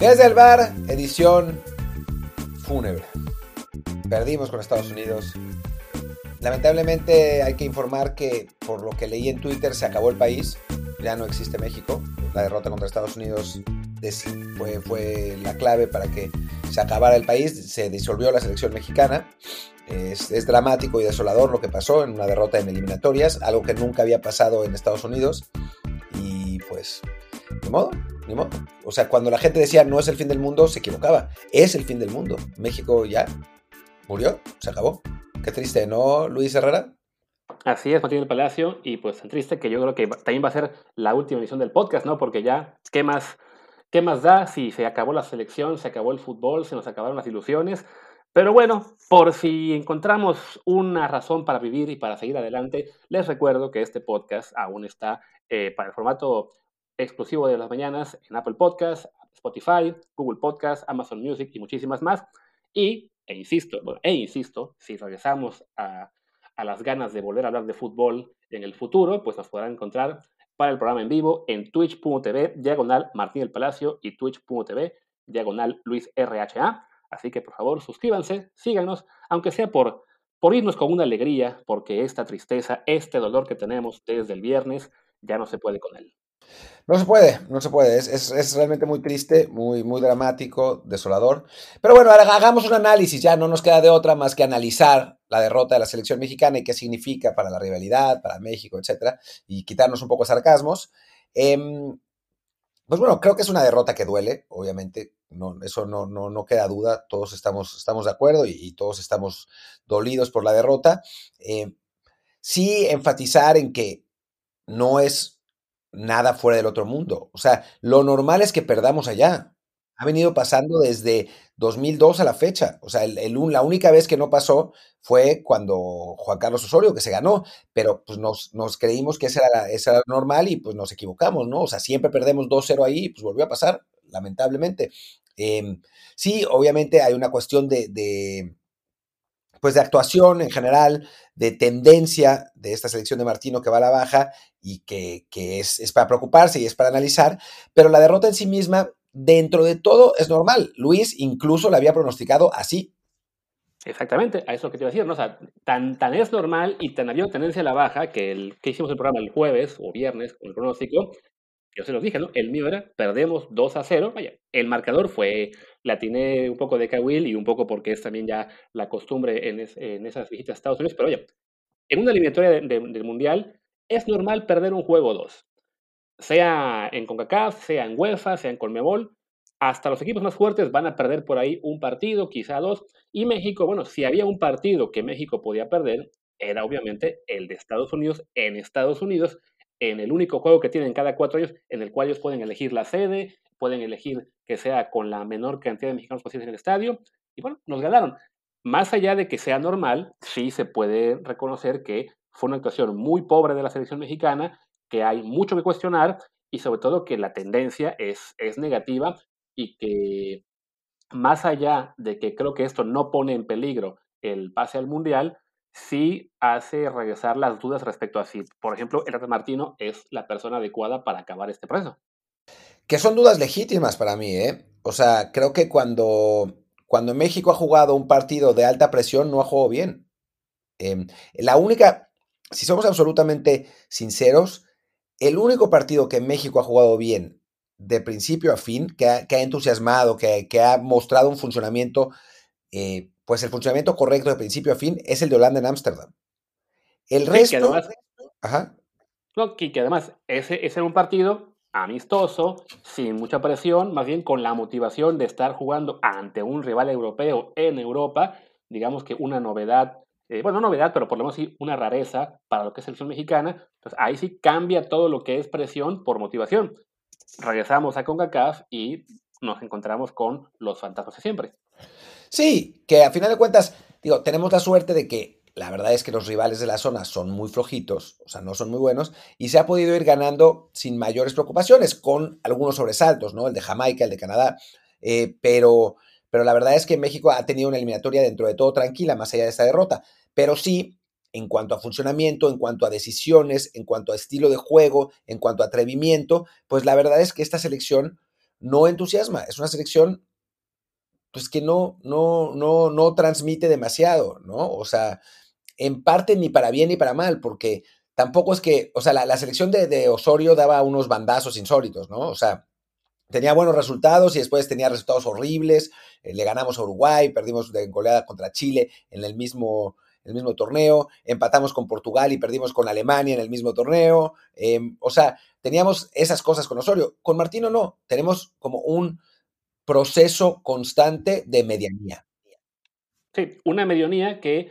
Desde el bar, edición fúnebre. Perdimos con Estados Unidos. Lamentablemente hay que informar que por lo que leí en Twitter se acabó el país. Ya no existe México. La derrota contra Estados Unidos fue, fue la clave para que se acabara el país. Se disolvió la selección mexicana. Es, es, dramático y desolador lo que pasó en una derrota en eliminatorias, algo que nunca había pasado en Estados Unidos. Y pues, ni modo, O sea, cuando la gente decía no es el fin del mundo, se equivocaba. Es el fin del mundo. México ya murió, se acabó. Qué triste, ¿no, Luis Herrera? Así es, Martín del Palacio, y pues tan triste que yo creo que también va a ser la última edición del podcast, ¿no? Porque ya, ¿qué más, qué más da si se acabó la selección, se acabó el fútbol, se nos acabaron las ilusiones? Pero bueno, por si encontramos una razón para vivir y para seguir adelante, les recuerdo que este podcast aún está eh, para el formato exclusivo de las mañanas en Apple Podcasts, Spotify, Google Podcasts, Amazon Music y muchísimas más. Y, e insisto, e insisto, si regresamos a, las ganas de volver a hablar de fútbol en el futuro, pues nos podrán encontrar para el programa en vivo en twitch.tv diagonal Martín del Palacio y twitch.tv diagonal Luis RHA. Así que por favor suscríbanse, síganos, aunque sea por, por irnos con una alegría, porque esta tristeza, este dolor que tenemos desde el viernes, ya no se puede con él. No se puede, no se puede. Es, es, realmente muy triste, muy, muy dramático, desolador. Pero bueno, hagamos un análisis. Ya no nos queda de otra más que analizar la derrota de la selección mexicana y qué significa para la rivalidad, para México, etcétera, y quitarnos un poco de sarcasmos. Eh, pues bueno, creo que es una derrota que duele, obviamente. No, eso no, no, no queda duda. Todos estamos, estamos de acuerdo y, todos estamos dolidos por la derrota. Eh, sí enfatizar en que no es nada fuera del otro mundo. O sea, lo normal es que perdamos allá. Ha venido pasando desde 2002 a la fecha. O sea, el, la única vez que no pasó fue cuando Juan Carlos Osorio, que se ganó, pero pues nos, creímos que esa era, esa normal y pues nos equivocamos, ¿no? O sea, siempre perdemos 2-0 ahí y pues volvió a pasar, lamentablemente. Eh, sí, obviamente hay una cuestión de pues de actuación en general, de tendencia de esta selección de Martino que va a la baja y que, que es, es, para preocuparse y es para analizar, pero la derrota en sí misma, dentro de todo, es normal. Luis incluso la había pronosticado así. Exactamente, a eso que te iba a decir, ¿no? O sea, tan, tan es normal y tan había tendencia a la baja que, el, que hicimos el programa el jueves o viernes con el pronóstico, yo se los dije, ¿no? El mío perdemos 2 a 0, vaya, el marcador fue, la tiene un poco de Kawil y un poco porque es también ya la costumbre en, es, en esas visitas a Estados Unidos, pero oye, en una eliminatoria de, de, del Mundial es normal perder un juego o dos, sea en CONCACAF, sea en UEFA, sea en Colmebol, hasta los equipos más fuertes van a perder por ahí un partido, quizá dos, y México, bueno, si había un partido que México podía perder, era obviamente el de Estados Unidos en Estados Unidos, en el único juego que tienen cada cuatro años, en el cual ellos pueden elegir la sede, pueden elegir que sea con la menor cantidad de mexicanos posibles en el estadio, y bueno, nos ganaron. Más allá de que sea normal, sí se puede reconocer que fue una actuación muy pobre de la selección mexicana, que hay mucho que cuestionar y sobre todo que la tendencia es, es negativa y que más allá de que creo que esto no pone en peligro el pase al Mundial, sí hace regresar las dudas respecto a si, por ejemplo, el Martino es la persona adecuada para acabar este proceso. Que son dudas legítimas para mí, ¿eh? O sea, creo que cuando, cuando México ha jugado un partido de alta presión, no ha jugado bien. Eh, la única, si somos absolutamente sinceros, el único partido que México ha jugado bien de principio a fin, que ha, que ha entusiasmado, que, que, ha mostrado un funcionamiento eh, pues el funcionamiento correcto de principio a fin es el de Holanda en Ámsterdam. El resto. Sí, que además, Ajá. No, que, que además ese, ese era un partido amistoso, sin mucha presión, más bien con la motivación de estar jugando ante un rival europeo en Europa, digamos que una novedad, eh, bueno, no novedad, pero por lo menos sí una rareza para lo que es selección mexicana. Entonces ahí sí cambia todo lo que es presión por motivación. Regresamos a CONCACAF y nos encontramos con los fantasmas de siempre. Sí, que a final de cuentas, digo, tenemos la suerte de que la verdad es que los rivales de la zona son muy flojitos, o sea, no son muy buenos, y se ha podido ir ganando sin mayores preocupaciones, con algunos sobresaltos, ¿no? El de Jamaica, el de Canadá, eh, pero, pero la verdad es que México ha tenido una eliminatoria dentro de todo tranquila, más allá de esta derrota, pero sí, en cuanto a funcionamiento, en cuanto a decisiones, en cuanto a estilo de juego, en cuanto a atrevimiento, pues la verdad es que esta selección no entusiasma. Es una selección, pues que no, no, no, no transmite demasiado, ¿no? O sea, en parte ni para bien ni para mal, porque tampoco es que, o sea, la, selección de, Osorio daba unos bandazos insólitos, ¿no? O sea, tenía buenos resultados y después tenía resultados horribles. Eh, le ganamos a Uruguay, perdimos de goleada contra Chile en el mismo, el mismo torneo, empatamos con Portugal y perdimos con Alemania en el mismo torneo. Em, o sea, teníamos esas cosas con Osorio. Con Martino no, tenemos como un proceso constante de medianía. Sí, una medianía que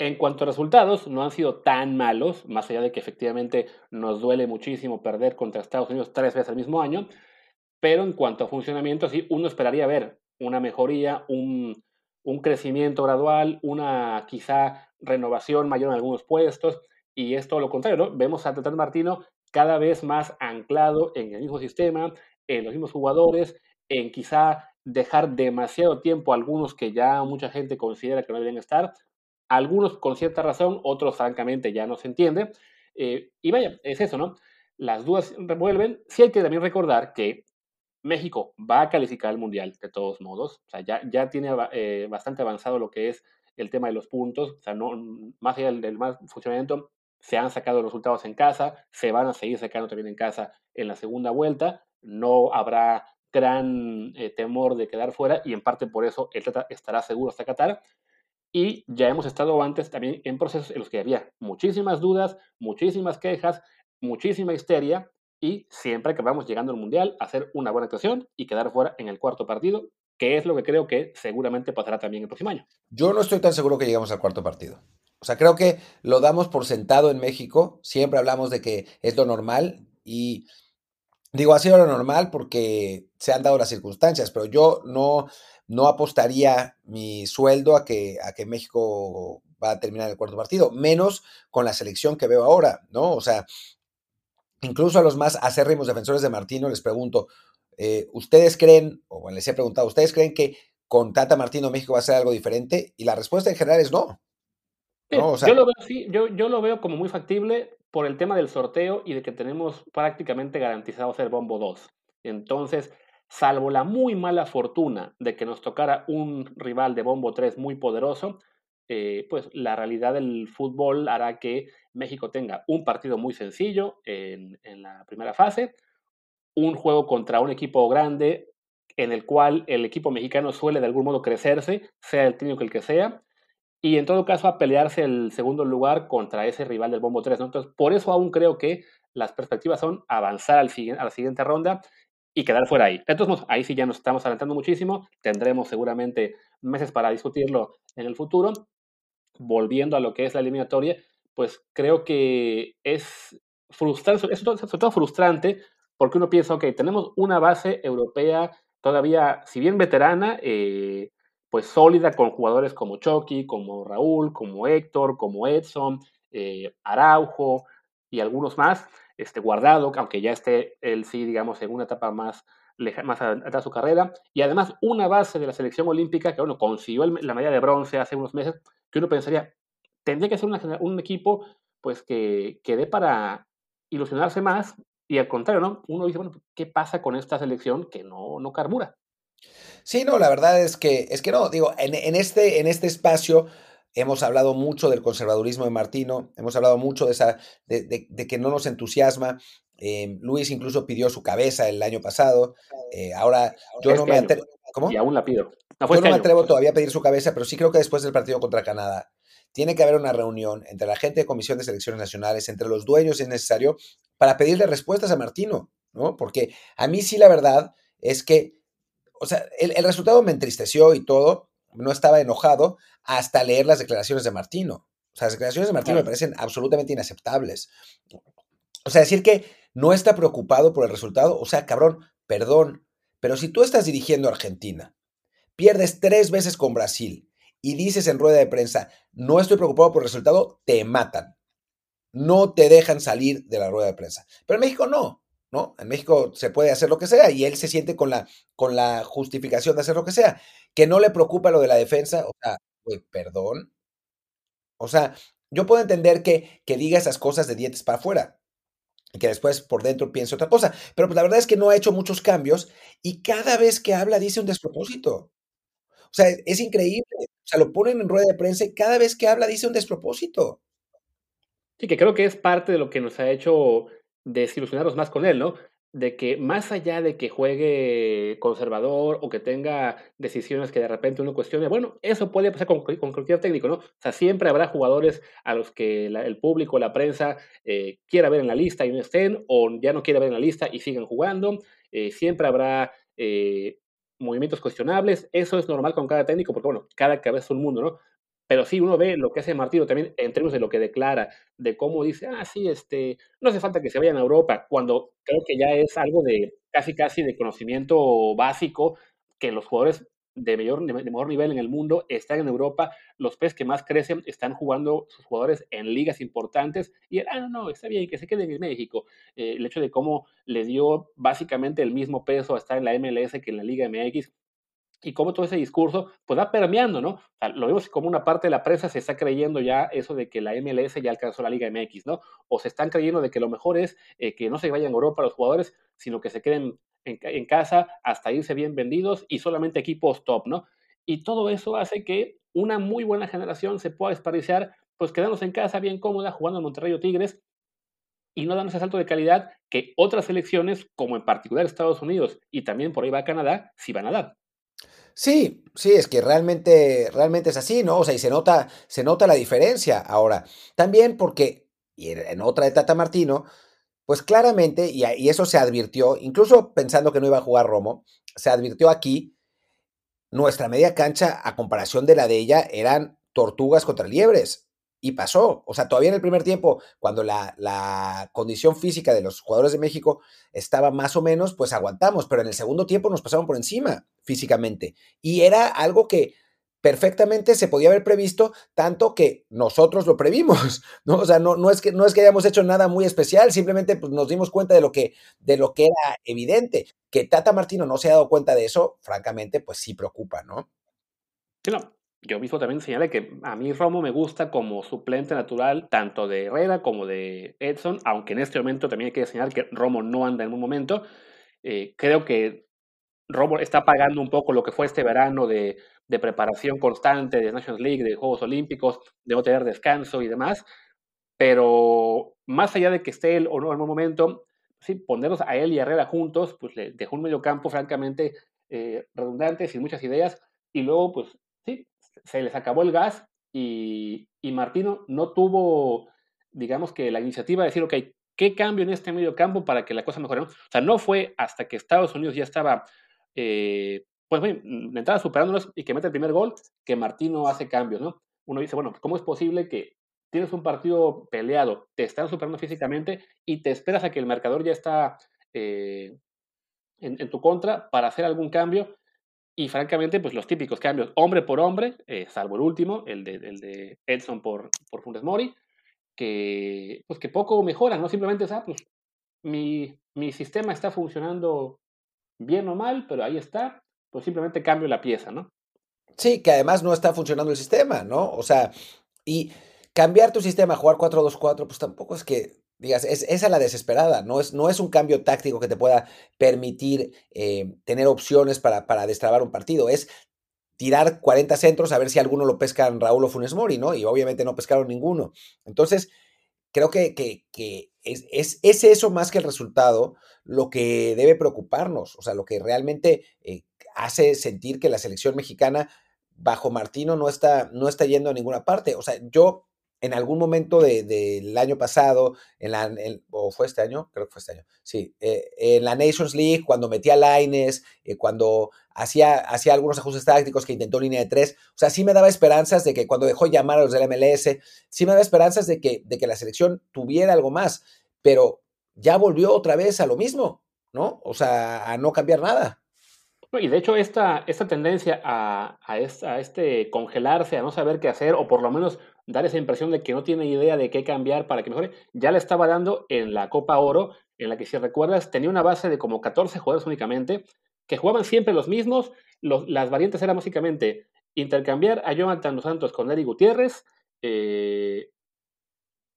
en cuanto a resultados, no han sido tan malos, más allá de que efectivamente nos duele muchísimo perder contra Estados Unidos tres veces al mismo año, pero en cuanto a funcionamiento, sí, uno esperaría ver una mejoría, un, crecimiento gradual, una quizá renovación mayor en algunos puestos, y es todo lo contrario, ¿no? Vemos a Tatán Martino cada vez más anclado en el mismo sistema, en los mismos jugadores, en quizá dejar demasiado tiempo a algunos que ya mucha gente considera que no deben estar, algunos con cierta razón, otros francamente ya no se entiende. Eh, y vaya, es eso, ¿no? Las dudas revuelven. Sí hay que también recordar que México va a calificar al Mundial de todos modos. O sea, ya, ya tiene eh, bastante avanzado lo que es el tema de los puntos. O sea, no, más allá del, mal funcionamiento, se han sacado los resultados en casa, se van a seguir sacando también en casa en la segunda vuelta. No habrá gran eh, temor de quedar fuera y en parte por eso el Tata estará seguro hasta Qatar. Y ya hemos estado antes también en procesos en los que había muchísimas dudas, muchísimas quejas, muchísima histeria, y siempre que vamos llegando al Mundial, hacer una buena actuación y quedar fuera en el cuarto partido, que es lo que creo que seguramente pasará también el próximo año. Yo no estoy tan seguro que lleguemos al cuarto partido. O sea, creo que lo damos por sentado en México. Siempre hablamos de que es lo normal y digo, ha sido lo normal porque se han dado las circunstancias, pero yo no, no apostaría mi sueldo a que, a que México va a terminar el cuarto partido, menos con la selección que veo ahora, ¿no? O sea, incluso a los más acérrimos defensores de Martino les pregunto, eh, ¿ustedes creen, o bueno, les he preguntado, ¿ustedes creen que con Tata Martino México va a ser algo diferente? Y la respuesta en general es no. yo, lo veo, yo, lo veo como muy factible por el tema del sorteo y de que tenemos prácticamente garantizado ser bombo 2. Entonces, salvo la muy mala fortuna de que nos tocara un rival de Bombo 3 muy poderoso, eh, pues la realidad del fútbol hará que México tenga un partido muy sencillo en, la primera fase, un juego contra un equipo grande en el cual el equipo mexicano suele de algún modo crecerse, sea el técnico el que sea, y en todo caso a pelearse el segundo lugar contra ese rival del Bombo 3. Entonces, por eso aún creo que las perspectivas son avanzar al, a la siguiente ronda y quedar fuera ahí. Entonces, ahí sí ya nos estamos adelantando muchísimo, tendremos seguramente meses para discutirlo en el futuro. Volviendo a lo que es la eliminatoria, pues creo que es frustrante, es sobre todo frustrante porque uno piensa, ok, tenemos una base europea todavía, si bien veterana, eh, pues sólida con jugadores como Chucky, como Raúl, como Héctor, como Edson, eh, Araujo y algunos más, este, guardado, aunque ya esté él sí, digamos, en una etapa más, más atrás de su carrera, y además una base de la selección olímpica que, bueno, consiguió la medalla de bronce hace unos meses, que uno pensaría, tendría que ser un equipo, pues, que, que dé para ilusionarse más, y al contrario, ¿no? Uno dice, bueno, ¿qué pasa con esta selección que no, no carbura? Sí, no, la verdad es que, es que no, digo, en, en este, en este espacio Hemos hablado mucho del conservadurismo de Martino, hemos hablado mucho de, esa, de, que no nos entusiasma. Eh, Luis incluso pidió su cabeza el año pasado. Eh, ahora yo no me atrevo. ¿Cómo? Y aún la pido. yo no este me atrevo todavía a pedir su cabeza, pero sí creo que después del partido contra Canadá tiene que haber una reunión entre la gente de Comisión de Selecciones Nacionales, entre los dueños, si es necesario, para pedirle respuestas a Martino, ¿no? Porque a mí sí la verdad es que, o sea, el, el resultado me entristeció y todo, no estaba enojado hasta leer las declaraciones de Martino. O sea, las declaraciones de Martino me parecen absolutamente inaceptables. O sea, decir que no está preocupado por el resultado, o sea, cabrón, perdón, pero si tú estás dirigiendo a Argentina, pierdes tres veces con Brasil y dices en rueda de prensa, no estoy preocupado por el resultado, te matan. No te dejan salir de la rueda de prensa. Pero en México no. ¿No? En México se puede hacer lo que sea y él se siente con la, con la justificación de hacer lo que sea. Que no le preocupa lo de la defensa, o sea, perdón. O sea, yo puedo entender que, que diga esas cosas de dientes para afuera, que después por dentro piense otra cosa. Pero pues la verdad es que no ha hecho muchos cambios y cada vez que habla dice un despropósito. O sea, es increíble. O sea, lo ponen en rueda de prensa y cada vez que habla dice un despropósito. Sí, que creo que es parte de lo que nos ha hecho desilusionarnos más con él, ¿no? De que más allá de que juegue conservador o que tenga decisiones que de repente uno cuestione, bueno, eso puede pasar con, cualquier técnico, ¿no? O sea, siempre habrá jugadores a los que el público, la prensa eh, quiera ver en la lista y no estén, o ya no quiera ver en la lista y sigan jugando. Eh, siempre habrá eh, movimientos cuestionables. Eso es normal con cada técnico, porque bueno, cada cabeza es un mundo, ¿no? Pero sí, uno ve lo que hace Martino también en de lo que declara, de cómo dice, ah, sí, este, no hace falta que se vayan a Europa, cuando creo que ya es algo de casi, casi de conocimiento básico que los jugadores de mayor, de mejor nivel en el mundo están en Europa, los peces que más crecen están jugando sus jugadores en ligas importantes y, ah, no, no, está bien, que se queden en México. Eh, el hecho de cómo le dio básicamente el mismo peso a estar en la MLS que en la Liga MX, y cómo todo ese discurso pues va permeando, ¿no? Lo vemos como una parte de la prensa se está creyendo ya eso de que la MLS ya alcanzó la Liga MX, ¿no? O se están creyendo de que lo mejor es eh, que no se vayan a Europa los jugadores, sino que se queden en, casa hasta irse bien vendidos y solamente equipos top, ¿no? Y todo eso hace que una muy buena generación se pueda desperdiciar, pues quedándose en casa bien cómoda, jugando en Monterrey o Tigres, y no dando ese salto de calidad que otras selecciones, como en particular Estados Unidos y también por ahí va Canadá, sí van a dar. Sí, sí, es que realmente, realmente es así, ¿no? O sea, y se nota, se nota la diferencia. Ahora, también porque, y en otra de Tata Martino, pues claramente, y, y eso se advirtió, incluso pensando que no iba a jugar Romo, se advirtió aquí, nuestra media cancha, a comparación de la de ella, eran tortugas contra liebres. Y pasó. O sea, todavía en el primer tiempo, cuando la, la, condición física de los jugadores de México estaba más o menos, pues aguantamos. Pero en el segundo tiempo nos pasaron por encima físicamente. Y era algo que perfectamente se podía haber previsto, tanto que nosotros lo previmos, ¿no? O sea, no, no, es, que, no es que hayamos hecho nada muy especial, simplemente pues, nos dimos cuenta de lo, que, de lo que era evidente. Que Tata Martino no se ha dado cuenta de eso, francamente, pues sí preocupa, ¿no? No, yo mismo también señalé que a mí Romo me gusta como suplente natural tanto de Herrera como de Edson, aunque en este momento también hay que señalar que Romo no anda en un momento. Eh, creo que Romo está pagando un poco lo que fue este verano de, preparación constante de Nations League, de Juegos Olímpicos, de no tener descanso y demás. Pero más allá de que esté él o no en un momento, sí, ponerlos a él y a Herrera juntos, pues le dejó un medio campo francamente eh, redundante, sin muchas ideas. Y luego, pues se les acabó el gas y, Martino no tuvo, digamos que la iniciativa de decir, ok, ¿qué cambio en este medio campo para que la cosa mejore? O sea, no fue hasta que Estados Unidos ya estaba, eh, pues bien, de entrada y que mete el primer gol, que Martino hace cambios, ¿no? Uno dice, bueno, ¿cómo es posible que tienes un partido peleado, te están superando físicamente y te esperas a que el marcador ya está eh, en, tu contra para hacer algún cambio y francamente, pues los típicos cambios hombre por hombre, eh, salvo el último, el de, el de Edson por, por Funes Mori, que, pues que poco mejoran, ¿no? Simplemente es, ah, pues mi, mi sistema está funcionando bien o mal, pero ahí está, pues simplemente cambio la pieza, ¿no? Sí, que además no está funcionando el sistema, ¿no? O sea, y cambiar tu sistema jugar 4-2-4, pues tampoco es que Digas, es, esa la desesperada, no es, no es un cambio táctico que te pueda permitir eh, tener opciones para, para destrabar un partido, es tirar 40 centros a ver si alguno lo pescan Raúl o Funes Mori, ¿no? Y obviamente no pescaron ninguno. Entonces, creo que, que, que es, es, es, eso más que el resultado lo que debe preocuparnos, o sea, lo que realmente eh, hace sentir que la selección mexicana bajo Martino no está, no está yendo a ninguna parte. O sea, yo en algún momento del de, año pasado, en la, o fue este año, creo que fue este año, sí, eh, en la Nations League, cuando metía Lines, eh, cuando hacía, hacía algunos ajustes tácticos que intentó línea de tres, o sea, sí me daba esperanzas de que cuando dejó llamar a los del MLS, sí me daba esperanzas de que, de que la selección tuviera algo más, pero ya volvió otra vez a lo mismo, ¿no? O sea, a no cambiar nada. Y de hecho, esta, esta tendencia a, a, este congelarse, a no saber qué hacer, o por lo menos dar esa impresión de que no tiene idea de qué cambiar para que mejore, ya la estaba dando en la Copa Oro, en la que si recuerdas tenía una base de como 14 jugadores únicamente, que jugaban siempre los mismos, las variantes eran básicamente intercambiar a Jonathan Dos Santos con Eric Gutiérrez, eh,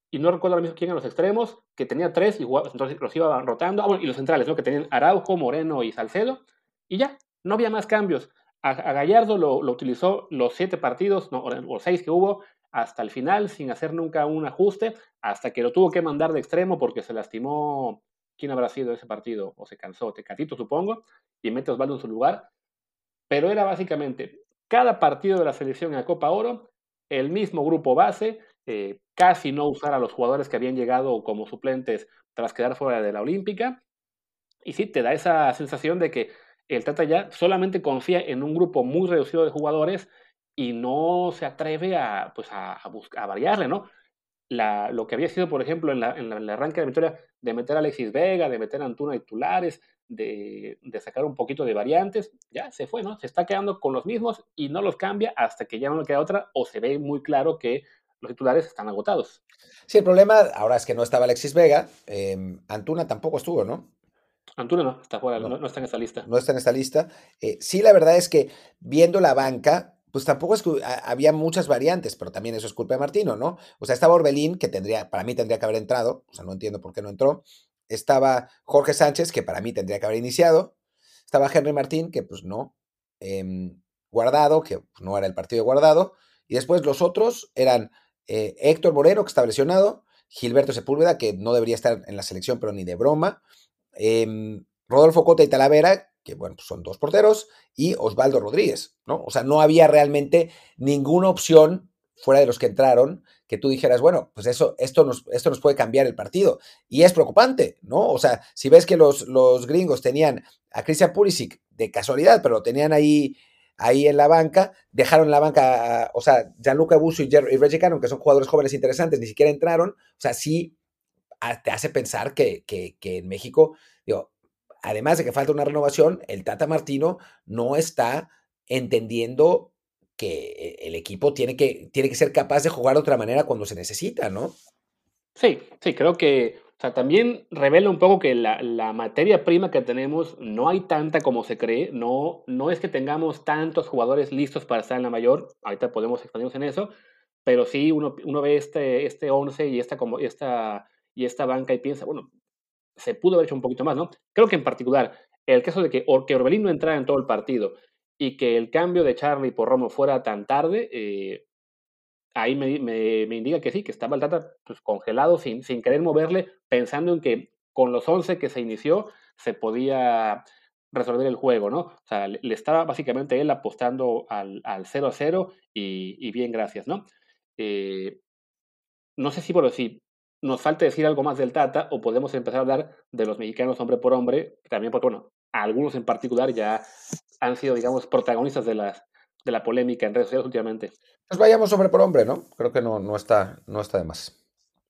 y no recuerdo ahora mismo quién eran los extremos, que tenía tres y entonces los iba rotando, ah, bueno, y los centrales, ¿no? que tenían Araujo, Moreno y Salcedo, y ya, no había más cambios. A, Gallardo lo, utilizó los siete partidos, o seis que hubo, hasta el final, sin hacer nunca un ajuste, hasta que lo tuvo que mandar de extremo porque se lastimó, ¿quién habrá sido ese partido? O se cansó, Tecatito supongo, y mete Osvaldo en su lugar. Pero era básicamente cada partido de la selección en la Copa Oro, el mismo grupo base, eh, casi no usar a los jugadores que habían llegado como suplentes tras quedar fuera de la Olímpica. Y sí, te da esa sensación de que el Tata ya solamente confía en un grupo muy reducido de jugadores y no se atreve a, pues a, buscar, a variarle, ¿no? Lo que había sido, por ejemplo, en, la, en, el arranque de la victoria, de meter a Alexis Vega, de meter a Antuna titulares, de, de, sacar un poquito de variantes, ya se fue, ¿no? Se está quedando con los mismos y no los cambia hasta que ya no le queda otra o se ve muy claro que los titulares están agotados. Sí, el problema ahora es que no estaba Alexis Vega, em, Antuna tampoco estuvo, ¿no? Antuna no, está fuera, no, está en esta lista. No está en esta lista. Eh, sí, la verdad es que viendo la banca, pues tampoco es que había muchas variantes, pero también eso es culpa de Martino, ¿no? O sea, estaba Orbelín, que tendría, para mí tendría que haber entrado, o sea, no entiendo por qué no entró. Estaba Jorge Sánchez, que para mí tendría que haber iniciado. Estaba Henry Martín, que pues no. Em, guardado, que pues, no era el partido de guardado. Y después los otros eran eh, Héctor Moreno, que estaba lesionado, Gilberto Sepúlveda, que no debería estar en la selección, pero ni de broma, em, Rodolfo Cota y Talavera, que bueno, pues son dos porteros, y Osvaldo Rodríguez, ¿no? O sea, no había realmente ninguna opción fuera de los que entraron que tú dijeras, bueno, pues eso, esto nos, esto nos puede cambiar el partido. Y es preocupante, ¿no? O sea, si ves que los, los gringos tenían a Christian Pulisic de casualidad, pero lo tenían ahí ahí en la banca, dejaron la banca, o sea, Gianluca Busso y, y Reggie Cannon, que son jugadores jóvenes interesantes, ni siquiera entraron, o sea, sí te hace pensar que, que, que en México, además de que falta una renovación, el Tata Martino no está entendiendo que el equipo tiene que, tiene que ser capaz de jugar de otra manera cuando se necesita, ¿no? Sí, sí, creo que también revela un poco que la, la, materia prima que tenemos no hay tanta como se cree. No, no es que tengamos tantos jugadores listos para estar en la mayor. Ahorita podemos expandirnos en eso. Pero sí, uno, uno ve este, este 11 y esta, como, esta, y esta banca y piensa, bueno, se pudo haber hecho un poquito más, ¿no? Creo que en particular, el caso de que, que Orbelín no entrara en todo el partido y que el cambio de Charlie por Romo fuera tan tarde, eh, ahí me, me, indica que sí, que estaba el Tata pues, congelado sin, sin querer moverle, pensando en que con los 11 que se inició se podía resolver el juego, ¿no? O sea, le, estaba básicamente él apostando al, al 0 a 0 y, y bien, gracias, ¿no? Eh, no sé si por decir, nos falta decir algo más del Tata o podemos empezar a hablar de los mexicanos hombre por hombre, también porque, bueno, algunos en particular ya han sido, digamos, protagonistas de las, de la polémica en redes sociales últimamente. Pues vayamos hombre por hombre, ¿no? Creo que no, no, está, no está de más.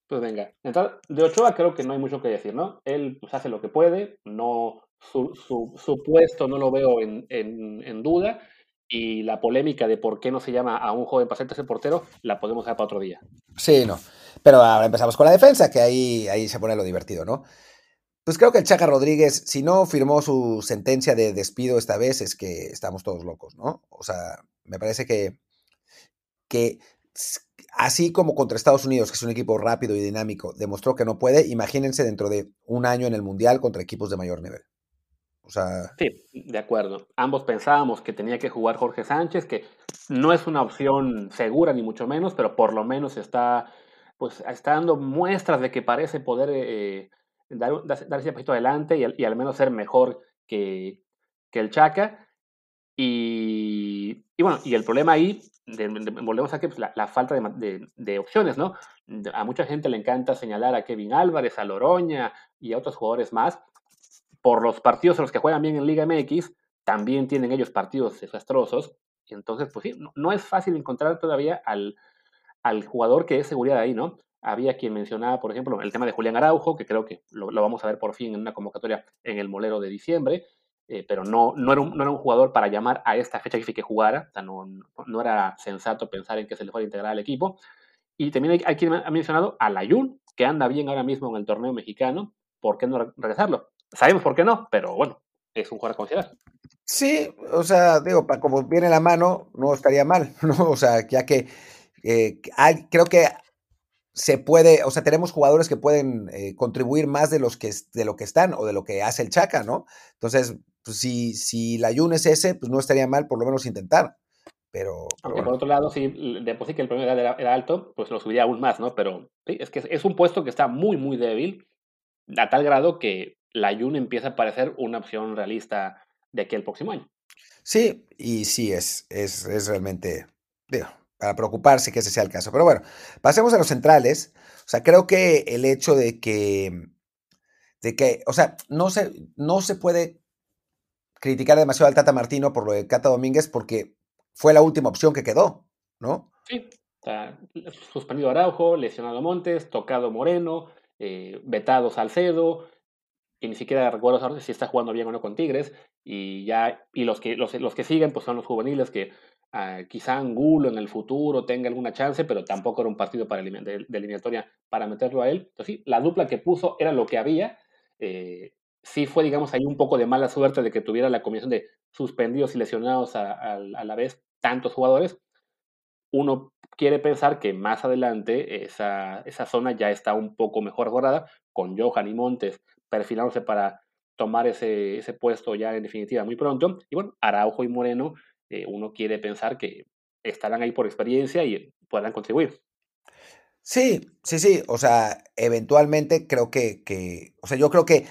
Pues venga. Entonces, de Ochoa creo que no hay mucho que decir, ¿no? Él pues, hace lo que puede, no, su, su, puesto no lo veo en, en, duda y la polémica de por qué no se llama a un joven para ser portero la podemos dejar para otro día. Sí, no. Pero ahora empezamos con la defensa, que ahí, ahí se pone lo divertido, ¿no? Pues creo que el Chaca Rodríguez, si no firmó su sentencia de despido esta vez, es que estamos todos locos, ¿no? O sea, me parece que, que así como contra Estados Unidos, que es un equipo rápido y dinámico, demostró que no puede, imagínense dentro de un año en el Mundial contra equipos de mayor nivel. O sea... Sí, de acuerdo. Ambos pensábamos que tenía que jugar Jorge Sánchez, que no es una opción segura ni mucho menos, pero por lo menos está, pues, está dando muestras de que parece poder eh, dar, dar, ese pasito adelante y, al menos ser mejor que, que el Chaca. Y, bueno, y el problema ahí, volvemos a que pues, la, falta de, opciones, ¿no? A mucha gente le encanta señalar a Kevin Álvarez, a Loroña y a otros jugadores más. Por los partidos en los que juegan bien en Liga MX, también tienen ellos partidos desastrosos. Entonces, pues sí, no, no es fácil encontrar todavía al, al jugador que es seguridad ahí, ¿no? Había quien mencionaba, por ejemplo, el tema de Julián Araujo, que creo que lo, vamos a ver por fin en una convocatoria en el molero de diciembre, eh, pero no, no, era un, no, era un, jugador para llamar a esta fecha que jugara, o sea, no, no, era sensato pensar en que se le fuera a integrar al equipo. Y también hay, quien ha mencionado a Layun, que anda bien ahora mismo en el torneo mexicano, ¿por qué no regresarlo? Sabemos por qué no, pero bueno, es un jugador a. Sí, o sea, digo, como viene la mano, no estaría mal, ¿no? O sea, ya que eh, hay, creo que se puede, o sea, tenemos jugadores que pueden eh, contribuir más de, los que, de lo que están o de lo que hace el Chaca, ¿no? Entonces, pues, si, si la Jun es ese, pues no estaría mal por lo menos intentar. Pero, Aunque por otro lado, si de por sí que el premio edad era, alto, pues lo subiría aún más, ¿no? Pero sí, es que es un puesto que está muy, muy débil, a tal grado que la Jun empieza a parecer una opción realista de aquí al próximo año. Sí, y sí, es, es, es realmente, digo, para preocuparse que ese sea el caso. Pero bueno, pasemos a los centrales. O sea, creo que el hecho de que, de que, o sea, no se, no se puede criticar demasiado al Tata Martino por lo de Cata Domínguez porque fue la última opción que quedó, ¿no? Sí, está suspendido Araujo, lesionado Montes, tocado Moreno, eh, vetado Salcedo, y ni siquiera recuerdo si está jugando bien o no con Tigres, y ya, y los que, los, los que siguen pues son los juveniles que quizá Angulo en el futuro tenga alguna chance, pero tampoco era un partido para de, eliminatoria para meterlo a él. Entonces, sí, la dupla que puso era lo que había. Eh, sí fue, digamos, ahí un poco de mala suerte de que tuviera la combinación de suspendidos y lesionados a, la vez tantos jugadores. Uno quiere pensar que más adelante esa, esa zona ya está un poco mejor guardada, con Johan y Montes perfilándose para tomar ese, ese puesto ya en definitiva muy pronto. Y bueno, Araujo y Moreno eh, uno quiere pensar que estarán ahí por experiencia y podrán contribuir. Sí, sí, sí. O sea, eventualmente creo que, que, o sea, yo creo que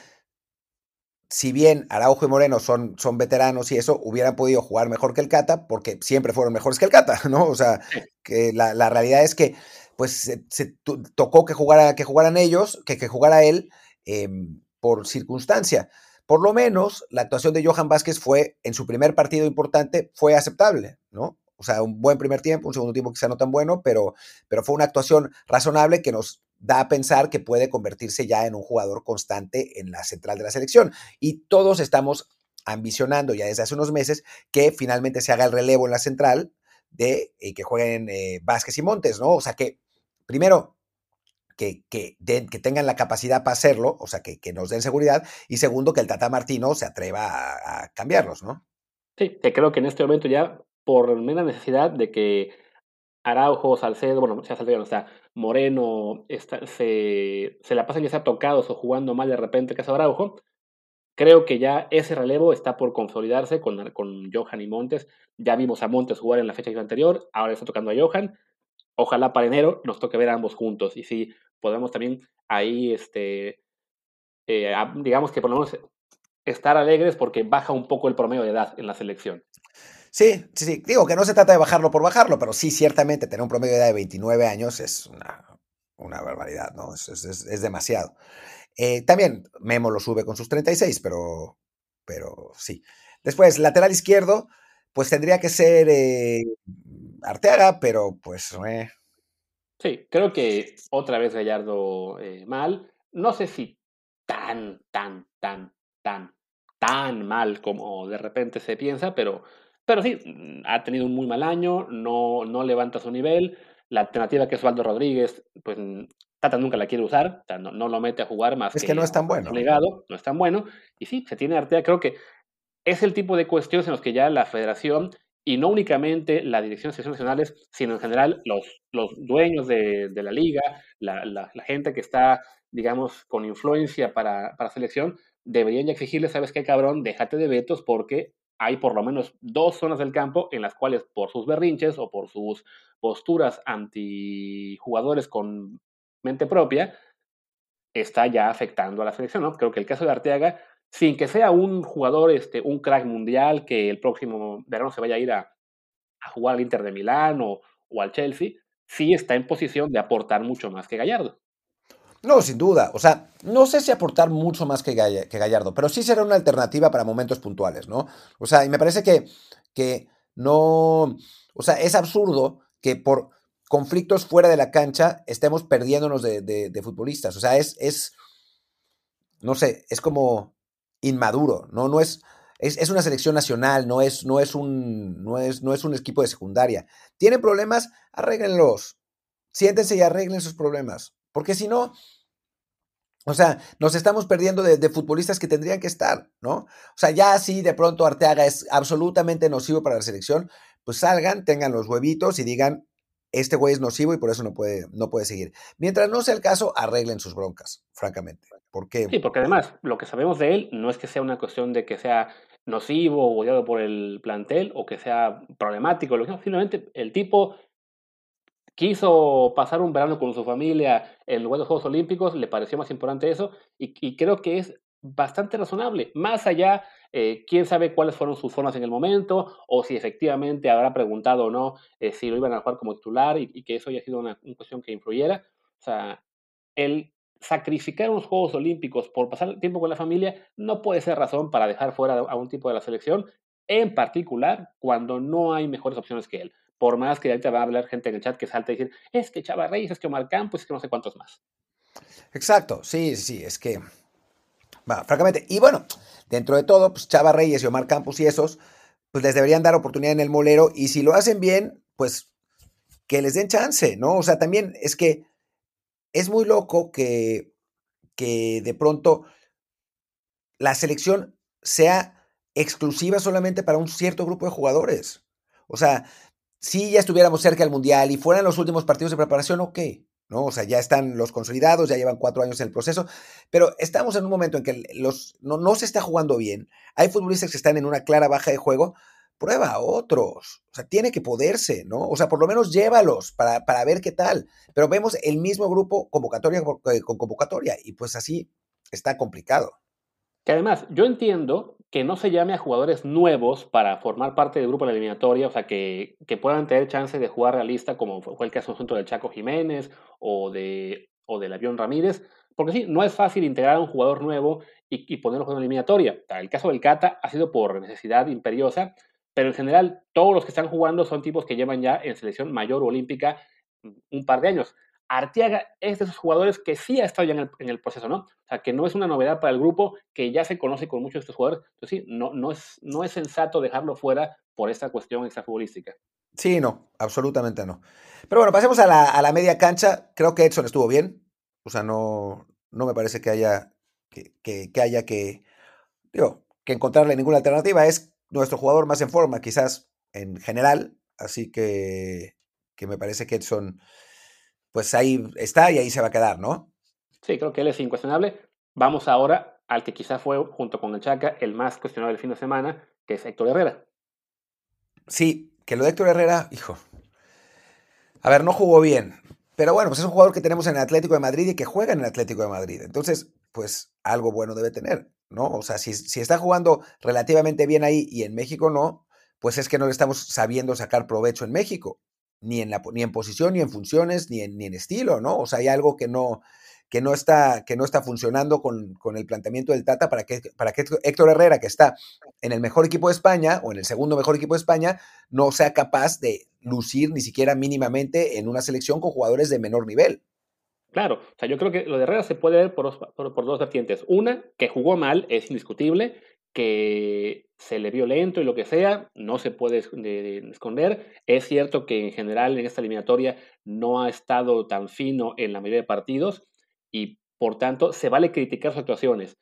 si bien Araujo y Moreno son, son veteranos y eso, hubieran podido jugar mejor que el Cata, porque siempre fueron mejores que el Cata, ¿no? O sea, que la, la realidad es que, pues, se, tocó que, jugara, que jugaran ellos, que, que jugara él em, por circunstancia por lo menos la actuación de Johan Vázquez fue, en su primer partido importante, fue aceptable, ¿no? O sea, un buen primer tiempo, un segundo tiempo quizá no tan bueno, pero, pero fue una actuación razonable que nos da a pensar que puede convertirse ya en un jugador constante en la central de la selección. Y todos estamos ambicionando ya desde hace unos meses que finalmente se haga el relevo en la central de y que jueguen eh, Vázquez y Montes, ¿no? O sea que, primero, que, que, que tengan la capacidad para hacerlo, o sea, que, que, nos den seguridad, y segundo, que el Tata Martino se atreva a, cambiarlos, ¿no? Sí, que creo que en este momento ya, por mera necesidad de que Araujo, Salcedo, bueno, sea Salcedo no está, Moreno, está, se, se la pasan ya sea tocados o jugando mal de repente que Araujo, creo que ya ese relevo está por consolidarse con, con Johan y Montes. Ya vimos a Montes jugar en la fecha anterior, ahora está tocando a Johan. Ojalá para enero nos toque ver ambos juntos. Y sí, podemos también ahí, este, eh, digamos que por estar alegres porque baja un poco el promedio de edad en la selección. Sí, sí, sí. Digo que no se trata de bajarlo por bajarlo, pero sí, ciertamente tener un promedio de edad de 29 años es una, una barbaridad, ¿no? Es, es, es demasiado. Eh, también Memo lo sube con sus 36, pero, pero sí. Después, lateral izquierdo, pues tendría que ser eh, Arteaga, pero pues... Eh, Sí, creo que otra vez Gallardo eh, mal. No sé si tan, tan, tan, tan, tan mal como de repente se piensa, pero, pero sí, mm, ha tenido un muy mal año, no, no levanta su nivel. La alternativa que es Waldo Rodríguez, pues Tata nunca la quiere usar, no, no, lo mete a jugar más. Es que, no es tan bueno. Legado, no es tan bueno. Y sí, se tiene Arteaga. Creo que es el tipo de cuestiones en los que ya la federación y no únicamente la dirección de selecciones nacionales, sino en general los, los dueños de, de la liga, la, la, gente que está, digamos, con influencia para, para selección, deberían ya exigirle, ¿sabes qué, cabrón? Déjate de vetos porque hay por lo menos dos zonas del campo en las cuales por sus berrinches o por sus posturas antijugadores con mente propia, está ya afectando a la selección, ¿no? Creo que el caso de Arteaga sin que sea un jugador, este, un crack mundial que el próximo verano se vaya a ir a, jugar al Inter de Milán o, o, al Chelsea, sí está en posición de aportar mucho más que Gallardo. No, sin duda. O sea, no sé si aportar mucho más que, Gallardo, pero sí será una alternativa para momentos puntuales, ¿no? O sea, y me parece que, que no. O sea, es absurdo que por conflictos fuera de la cancha estemos perdiéndonos de, de, de futbolistas. O sea, es, es. No sé, es como inmaduro, ¿no? No es, es, una selección nacional, no es, no, es un, no, es, no es un equipo de secundaria. ¿Tienen problemas? Arréglenlos. Siéntense y arreglen sus problemas. Porque si no, o sea, nos estamos perdiendo de, futbolistas que tendrían que estar, ¿no? O sea, ya así de pronto Arteaga es absolutamente nocivo para la selección, pues salgan, tengan los huevitos y digan, este güey es nocivo y por eso no puede, no puede seguir. Mientras no sea el caso, arreglen sus broncas, francamente. Porque... Sí, porque además lo que sabemos de él no es que sea una cuestión de que sea nocivo o odiado por el plantel o que sea problemático. Simplemente el tipo quiso pasar un verano con su familia en lugar de los Juegos Olímpicos, le pareció más importante eso y creo que es bastante razonable. Más allá, eh, quién sabe cuáles fueron sus formas en el momento, o si efectivamente habrá preguntado o no eh, si lo iban a jugar como titular y, que eso haya sido una, cuestión que influyera. O sea, el sacrificar unos Juegos Olímpicos por pasar tiempo con la familia no puede ser razón para dejar fuera a un tipo de la selección, en particular cuando no hay mejores opciones que él. Por más que ahorita va a hablar gente en el chat que salta y decir, es que Chava Reyes, es que Omar Campos, es que no sé cuántos más. Exacto, sí, sí, es que francamente. Y bueno, dentro de todo, pues Chava Reyes y Omar Campos y esos, pues les deberían dar oportunidad en el molero. Y si lo hacen bien, pues que les den chance, ¿no? O sea, también es que es muy loco que, que de pronto la selección sea exclusiva solamente para un cierto grupo de jugadores. O sea, si ya estuviéramos cerca del Mundial y fueran los últimos partidos de preparación, ok, ¿no? O sea, ya están los consolidados, ya llevan cuatro años en el proceso, pero estamos en un momento en que los, no, se está jugando bien. Hay futbolistas que están en una clara baja de juego. Prueba a otros. O sea, tiene que poderse, ¿no? O sea, por lo menos llévalos para, para ver qué tal. Pero vemos el mismo grupo convocatoria eh, con convocatoria y pues así está complicado. Que además, yo entiendo que no se llame a jugadores nuevos para formar parte del grupo de la eliminatoria, o sea, que, que puedan tener chance de jugar realista, como fue el caso del Chaco Jiménez o, de, o del Avión Ramírez, porque sí, no es fácil integrar a un jugador nuevo y, y ponerlo en la eliminatoria. El caso del Cata ha sido por necesidad imperiosa, pero en general todos los que están jugando son tipos que llevan ya en selección mayor o olímpica un par de años. Arteaga es de esos jugadores que sí ha estado ya en el, proceso, ¿no? O sea, que no es una novedad para el grupo, que ya se conoce con muchos de estos jugadores. Entonces, sí, no, no, es, no es sensato dejarlo fuera por esta cuestión extrafutbolística. Sí, no, absolutamente no. Pero bueno, pasemos a la, media cancha. Creo que Edson estuvo bien. O sea, no, no me parece que haya que, que, haya que, digo, que encontrarle ninguna alternativa. Es nuestro jugador más en forma, quizás en general. Así que, que me parece que Edson pues ahí está y ahí se va a quedar, ¿no? Sí, creo que él es incuestionable. Vamos ahora al que quizá fue, junto con el Chaca, el más cuestionable del fin de semana, que es Héctor Herrera. Sí, que lo de Héctor Herrera, hijo. A ver, no jugó bien. Pero bueno, pues es un jugador que tenemos en el Atlético de Madrid y que juega en el Atlético de Madrid. Entonces, pues algo bueno debe tener, ¿no? O sea, si, si está jugando relativamente bien ahí y en México no, pues es que no le estamos sabiendo sacar provecho en México ni en, la, ni en posición, ni en funciones, ni en, ni en estilo, ¿no? O sea, hay algo que no, que no, está, que no está funcionando con, con, el planteamiento del Tata para que, para que Héctor Herrera, que está en el mejor equipo de España o en el segundo mejor equipo de España, no sea capaz de lucir ni siquiera mínimamente en una selección con jugadores de menor nivel. Claro, o sea, yo creo que lo de Herrera se puede ver por, por, por dos vertientes. Una, que jugó mal, es indiscutible, que se le vio lento y lo que sea, no se puede esconder. Es cierto que en general en esta eliminatoria no ha estado tan fino en la mayoría de partidos y por tanto se vale criticar sus actuaciones.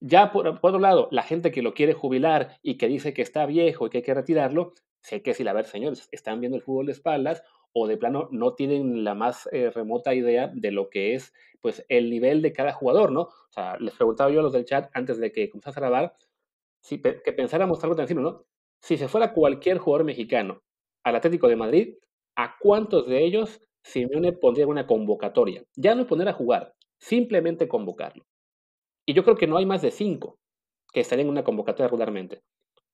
Ya por, otro lado, la gente que lo quiere jubilar y que dice que está viejo y que hay que retirarlo, sé que si a ver, señores, están viendo el fútbol de espaldas o de plano no tienen la más eh, remota idea de lo que es pues el nivel de cada jugador, ¿no? O sea, les preguntaba yo a los del chat antes de que comenzase a grabar que pensáramos algo tan encima, ¿no? Si se fuera cualquier jugador mexicano al Atlético de Madrid, ¿a cuántos de ellos Simeone pondría una convocatoria? Ya no poner a jugar, simplemente convocarlo. Y yo creo que no hay más de cinco que estarían en una convocatoria regularmente.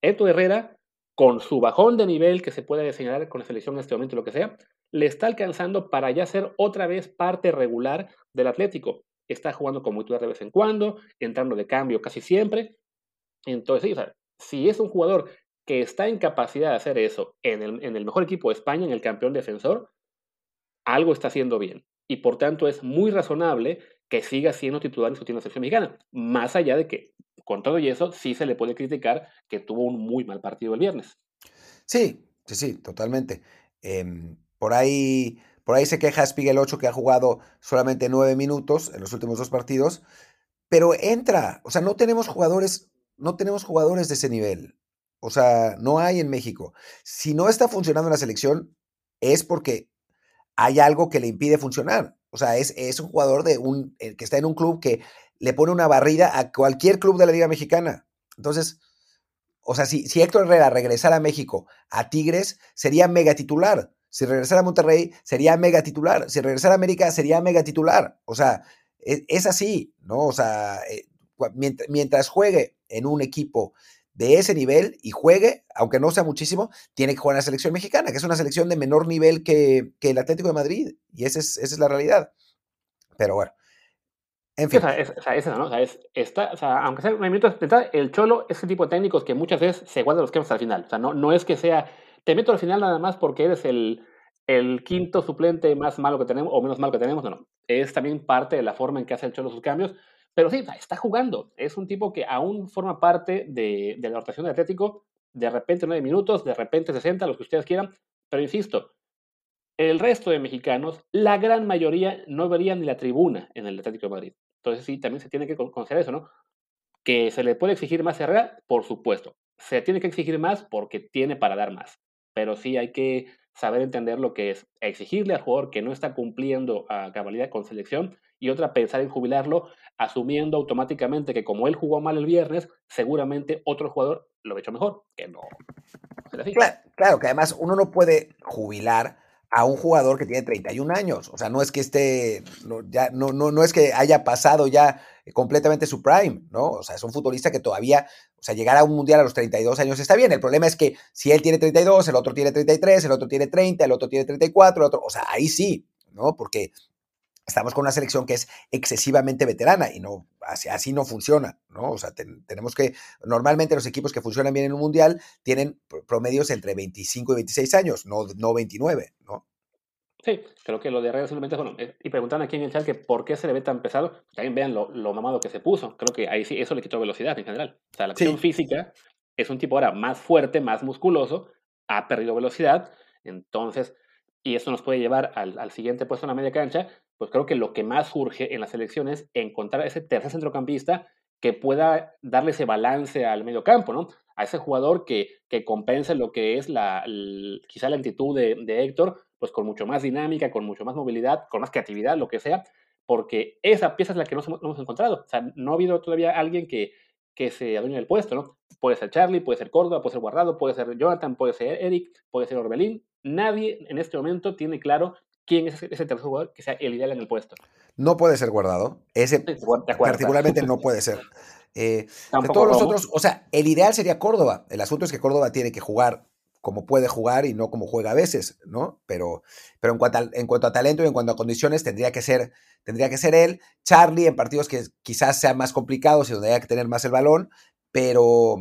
Eto Herrera, con su bajón de nivel que se puede señalar con la selección en este momento, lo que sea, le está alcanzando para ya ser otra vez parte regular del Atlético. Está jugando como titular de vez en cuando, entrando de cambio casi siempre, entonces, si es un jugador que está en capacidad de hacer eso en el, mejor equipo de España, en el campeón defensor, algo está haciendo bien. Y por tanto es muy razonable que siga siendo titular en su selección mexicana. Más allá de que, con todo y eso, sí se le puede criticar que tuvo un muy mal partido el viernes. Sí, sí, sí, totalmente. Em, por ahí. Por ahí se queja Spiegel 8 que ha jugado solamente nueve minutos en los últimos dos partidos, pero entra. O sea, no tenemos jugadores no tenemos jugadores de ese nivel. O sea, no hay en México. Si no está funcionando la selección, es porque hay algo que le impide funcionar. O sea, es, es un jugador de un, que está en un club que le pone una barrida a cualquier club de la Liga Mexicana. Entonces, o sea, si, si Héctor Herrera regresara a México, a Tigres, sería mega titular. Si regresara a Monterrey, sería mega titular. Si regresara a América, sería mega titular. O sea, e, es, así, ¿no? O sea, eh, mientras, juegue en un equipo de ese nivel y juegue, aunque no sea muchísimo, tiene que jugar en la selección mexicana, que es una selección de menor nivel que, el Atlético de Madrid. Y esa es, esa es la realidad. Pero bueno, en fin. o sea, es, o sea, ¿no? O sea, es, está, o sea, aunque sea un movimiento, el Cholo es ese tipo de técnicos que muchas veces se guardan los quemas al final. O sea, no, no es que sea, te meto al final nada más porque eres el, el quinto suplente más malo que tenemos o menos malo que tenemos. No, no. Es también parte de la forma en que hace el Cholo sus cambios. Pero sí, está jugando. Es un tipo que aún forma parte de, la rotación de Atlético. De repente nueve minutos, de repente 60, los que ustedes quieran. Pero insisto, el resto de mexicanos, la gran mayoría no verían ni la tribuna en el Atlético de Madrid. Entonces sí, también se tiene que considerar eso, ¿no? Que se le puede exigir más a Herrera, por supuesto. Se tiene que exigir más porque tiene para dar más. Pero sí hay que saber entender lo que es exigirle al jugador que no está cumpliendo a cabalidad con selección y otra pensar en jubilarlo asumiendo automáticamente que como él jugó mal el viernes, seguramente otro jugador lo ha hecho mejor, que no. Claro, claro, que además uno no puede jubilar a un jugador que tiene 31 años. O sea, no es que esté, no, ya, no, no, no es que haya pasado ya completamente su prime, ¿no? O sea, es un futbolista que todavía, o sea, llegar a un mundial a los 32 años está bien. El problema es que si él tiene 32, el otro tiene 33, el otro tiene 30, el otro tiene 34, el otro, o sea, ahí sí, ¿no? Porque estamos con una selección que es excesivamente veterana y no, así, así no funciona, ¿no? O sea, tenemos que, normalmente los equipos que funcionan bien en un mundial tienen promedios entre 25 y 26 años, no, no 29, ¿no? Sí, creo que lo de Herrera simplemente, bueno, eh, y preguntaban aquí en el chat que por qué se le ve tan pesado, también vean lo, lo, mamado que se puso, creo que ahí sí, eso le quitó velocidad en general. O sea, la acción física es un tipo ahora más fuerte, más musculoso, ha perdido velocidad, entonces, y eso nos puede llevar al, al siguiente puesto en la media cancha, pues creo que lo que más surge en las selección es encontrar ese tercer centrocampista que pueda darle ese balance al medio campo, ¿no? A ese jugador que, que compense lo que es la, quizá la actitud de, de Héctor, pues con mucho más dinámica, con mucho más movilidad, con más creatividad, lo que sea, porque esa pieza es la que no, hemos encontrado. O sea, no ha habido todavía alguien que, que se adueñe del puesto, ¿no? Puede ser Charlie, puede ser Córdoba, puede ser Guardado, puede ser Jonathan, puede ser Eric, puede ser Orbelín. Nadie en este momento tiene claro quién es ese tercer jugador que sea el ideal en el puesto. No puede ser Guardado. Ese particularmente no puede ser. Eh, de todos los otros, o sea, el ideal sería Córdoba. El asunto es que Córdoba tiene que jugar como puede jugar y no como juega a veces, ¿no? Pero, pero en, cuanto a, en cuanto a talento y en cuanto a condiciones, tendría que, ser, tendría que ser él. Charlie en partidos que quizás sean más complicados y donde haya que tener más el balón, pero,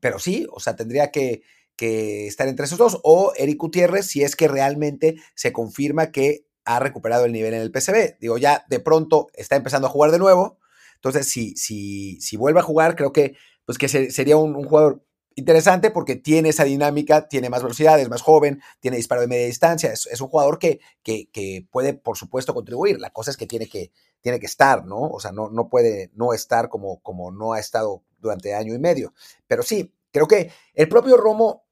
pero sí, o sea, tendría que, que estar entre esos dos. O Eric Gutiérrez, si es que realmente se confirma que ha recuperado el nivel en el PCB. Digo, ya de pronto está empezando a jugar de nuevo. Entonces, si, si, si vuelve a jugar, creo que, pues que sería un, un jugador interesante porque tiene esa dinámica, tiene más velocidad, es más joven, tiene disparo de media distancia, es, un jugador que, que, puede, por supuesto, contribuir. La cosa es que tiene que, tiene que estar, ¿no? O sea, no, no puede no estar como, como no ha estado durante año y medio. Pero sí, creo que el propio Romo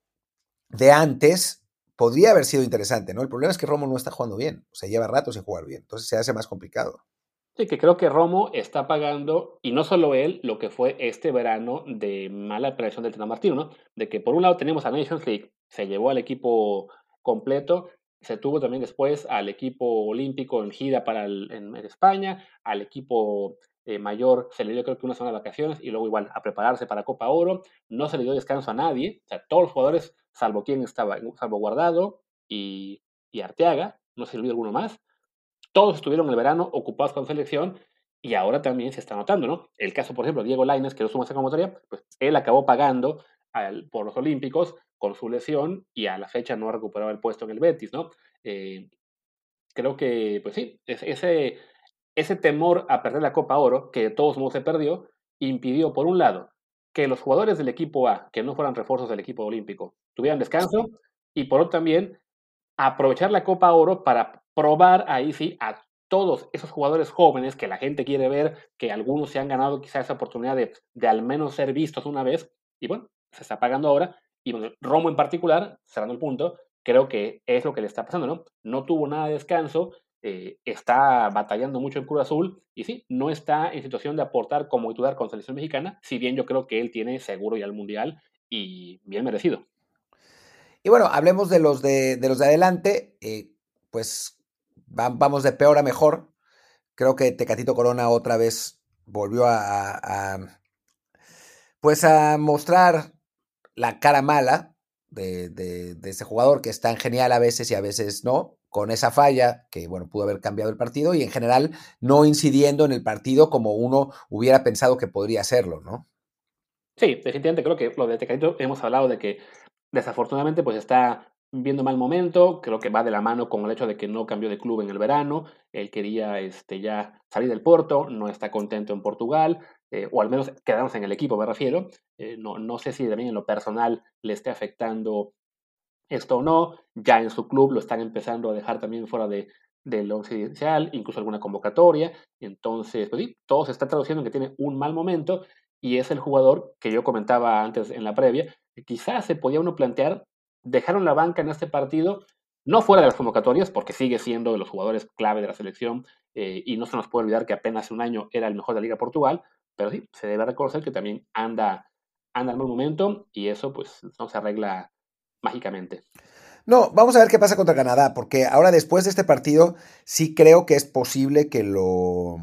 de antes podría haber sido interesante, ¿no? El problema es que Romo no está jugando bien, o sea, lleva rato sin jugar bien, entonces se hace más complicado. Sí, que creo que Romo está pagando, y no solo él, lo que fue este verano de mala operación del Tena Martino, ¿no? De que por un lado tenemos a Nations League, se llevó al equipo completo, se tuvo también después al equipo olímpico en gira para en, España, al equipo eh, mayor se le dio creo que una semana de vacaciones y luego igual a prepararse para Copa Oro, no se le dio descanso a nadie, o sea, todos los jugadores, salvo quien estaba, salvo Guardado y, y Arteaga, no olvidó alguno más, todos estuvieron el verano ocupados con selección y ahora también se está notando, ¿no? El caso, por ejemplo, Diego Laines, que no suma esa convocatoria, pues él acabó pagando por los Olímpicos con su lesión y a la fecha no ha recuperado el puesto en el Betis, ¿no? Eh, creo que, pues sí, ese, ese temor a perder la Copa Oro, que de todos modos se perdió, impidió, por un lado, que los jugadores del equipo A, que no fueran refuerzos del equipo olímpico, tuvieran descanso, y por otro también, aprovechar la Copa Oro para probar ahí sí a todos esos jugadores jóvenes que la gente quiere ver, que algunos se han ganado quizá esa oportunidad de, de al menos ser vistos una vez, y bueno, se está pagando ahora, y Romo en particular, cerrando el punto, creo que es lo que le está pasando, ¿no? No tuvo nada de descanso, eh, está batallando mucho en Cruz Azul y sí, no está en situación de aportar como titular con selección mexicana, si bien yo creo que él tiene seguro ya el Mundial y bien merecido. Y bueno, hablemos de los de, los de adelante, eh, pues vamos de peor a mejor. Creo que Tecatito Corona otra vez volvió a, pues a mostrar la cara mala de, de, ese jugador que es tan genial a veces y a veces no, con esa falla que, bueno, pudo haber cambiado el partido y en general no incidiendo en el partido como uno hubiera pensado que podría hacerlo, ¿no? Sí, definitivamente creo que lo de Tecatito hemos hablado de que desafortunadamente pues está viendo mal momento, creo que va de la mano con el hecho de que no cambió de club en el verano, él quería este, ya salir del Porto, no está contento en Portugal, eh, o al menos quedarnos en el equipo, me refiero. Eh, no, no sé si también en lo personal le esté afectando esto o no, ya en su club lo están empezando a dejar también fuera de, del once inicial, incluso alguna convocatoria, entonces, pues sí, todo se está traduciendo en que tiene un mal momento, y es el jugador que yo comentaba antes en la previa, que quizás se podía uno plantear dejaron la banca en este partido, no fuera de las convocatorias, porque sigue siendo de los jugadores clave de la selección, eh, y no se nos puede olvidar que apenas un año era el mejor de la Liga Portugal, pero sí, se debe reconocer que también anda, anda en buen momento, y eso pues no se arregla mágicamente. No, vamos a ver qué pasa contra Canadá, porque ahora después de este partido sí creo que es posible que lo,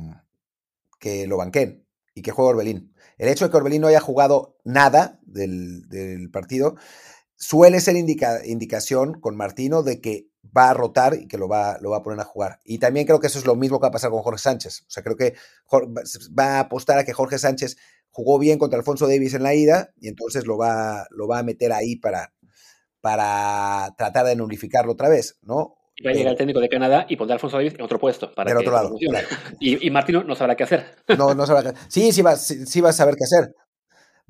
que lo banquen y que juegue Orbelín. El hecho de que Orbelín no haya jugado nada del, partido suele ser indicación con Martino de que va a rotar y que lo va, lo va a poner a jugar. Y también creo que eso es lo mismo que va a pasar con Jorge Sánchez. O sea, creo que va a apostar a que Jorge Sánchez jugó bien contra Alfonso Davis en la ida y entonces lo va, lo va a meter ahí para, para tratar de nulificarlo otra vez, ¿no? Y va a llegar el técnico de Canadá y pondrá a Alfonso Davis en otro puesto. Para del otro lado. Y, y, Martino no sabrá qué hacer. No, no sabrá qué hacer. Sí, sí va, sí va a saber qué hacer.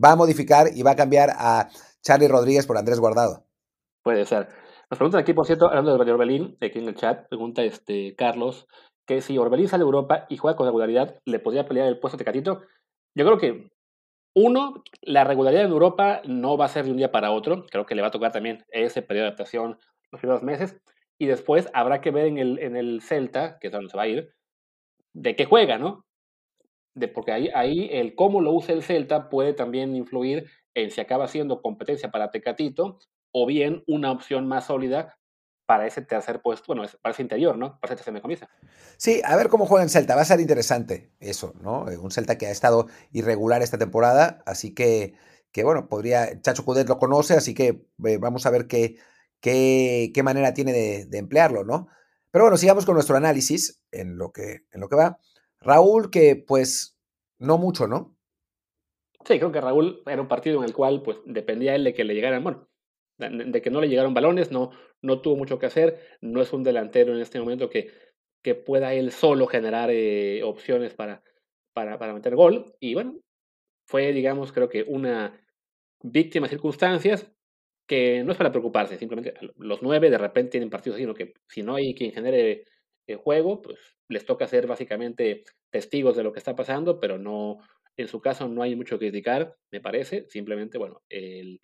Va a modificar y va a cambiar a Charlie Rodríguez por Andrés Guardado. Puede ser. Nos preguntan aquí, por cierto, hablando de Orbelín, aquí en el chat, pregunta este Carlos, que si Orbelín sale de Europa y juega con regularidad, ¿le podría pelear el puesto de Tecatito? Yo creo que, uno, la regularidad en Europa no va a ser de un día para otro, creo que le va a tocar también ese periodo de adaptación los primeros meses, y después habrá que ver en el, en el Celta, que es donde se va a ir, de qué juega, ¿no? De, porque ahí, ahí el cómo lo usa el Celta puede también influir en si acaba siendo competencia para Tecatito o bien una opción más sólida para ese tercer puesto, bueno, para ese interior, ¿no? Para ese tercer camisa. Sí, a ver cómo juega en Celta. Va a ser interesante eso, ¿no? Eh, un Celta que ha estado irregular esta temporada, así que, que bueno, podría. Chacho Cudet lo conoce, así que eh, vamos a ver qué, qué, qué manera tiene de, de, emplearlo, ¿no? Pero bueno, sigamos con nuestro análisis en lo que, en lo que va. Raúl, que pues no mucho, ¿no? Sí, creo que Raúl era un partido en el cual pues dependía él de que le llegaran, bueno, de que no le llegaron balones, no, no tuvo mucho que hacer, no es un delantero en este momento que, que pueda él solo generar eh, opciones para, para, para meter gol. Y bueno, fue, digamos, creo que una víctima de circunstancias que no es para preocuparse, simplemente los nueve de repente tienen partidos así, sino que si no hay quien genere el eh, juego, pues les toca ser básicamente testigos de lo que está pasando, pero no, en su caso no hay mucho que criticar, me parece. Simplemente, bueno, el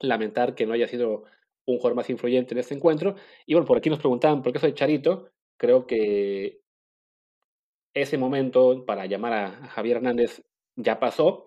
lamentar que no haya sido un jugador más influyente en este encuentro. Y bueno, por aquí nos preguntaban por qué soy Charito. Creo que ese momento para llamar a Javier Hernández ya pasó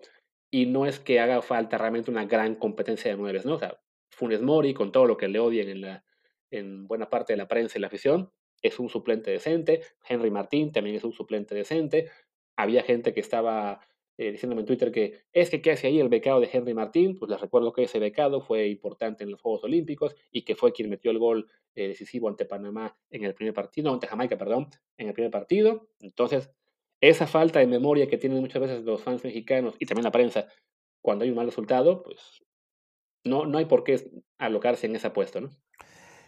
y no es que haga falta realmente una gran competencia de nueve, ¿no? O sea, Funes Mori, con todo lo que le odian en, en buena parte de la prensa y la afición, es un suplente decente. Henry Martín también es un suplente decente había gente que estaba eh, diciéndome en Twitter que es que qué hace ahí el becado de Henry Martín, pues les recuerdo que ese becado fue importante en los Juegos Olímpicos y que fue quien metió el gol eh, decisivo ante Panamá en el primer partido, ante Jamaica, perdón, en el primer partido. Entonces, esa falta de memoria que tienen muchas veces los fans mexicanos y también la prensa cuando hay un mal resultado, pues no, no hay por qué alocarse en esa apuesta, ¿no?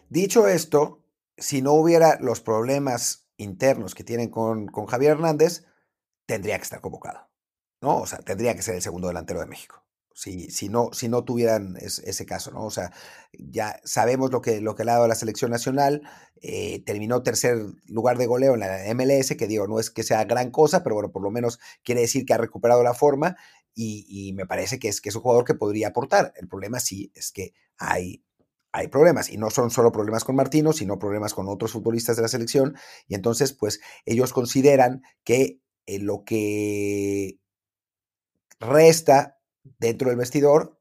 Dicho esto, si no hubiera los problemas internos que tienen con, con Javier Hernández, tendría que estar convocado, ¿no? O sea, tendría que ser el segundo delantero de México. Si, si, no, si no tuvieran ese caso, ¿no? O sea, ya sabemos lo que, lo que le ha dado la selección nacional, eh, terminó tercer lugar de goleo en la MLS, que digo, no es que sea gran cosa, pero bueno, por lo menos quiere decir que ha recuperado la forma y, me parece que es, que es un jugador que podría aportar. El problema sí es que hay hay problemas y no son solo problemas con Martino, sino problemas con otros futbolistas de la selección y entonces pues ellos consideran que eh, lo que resta dentro del vestidor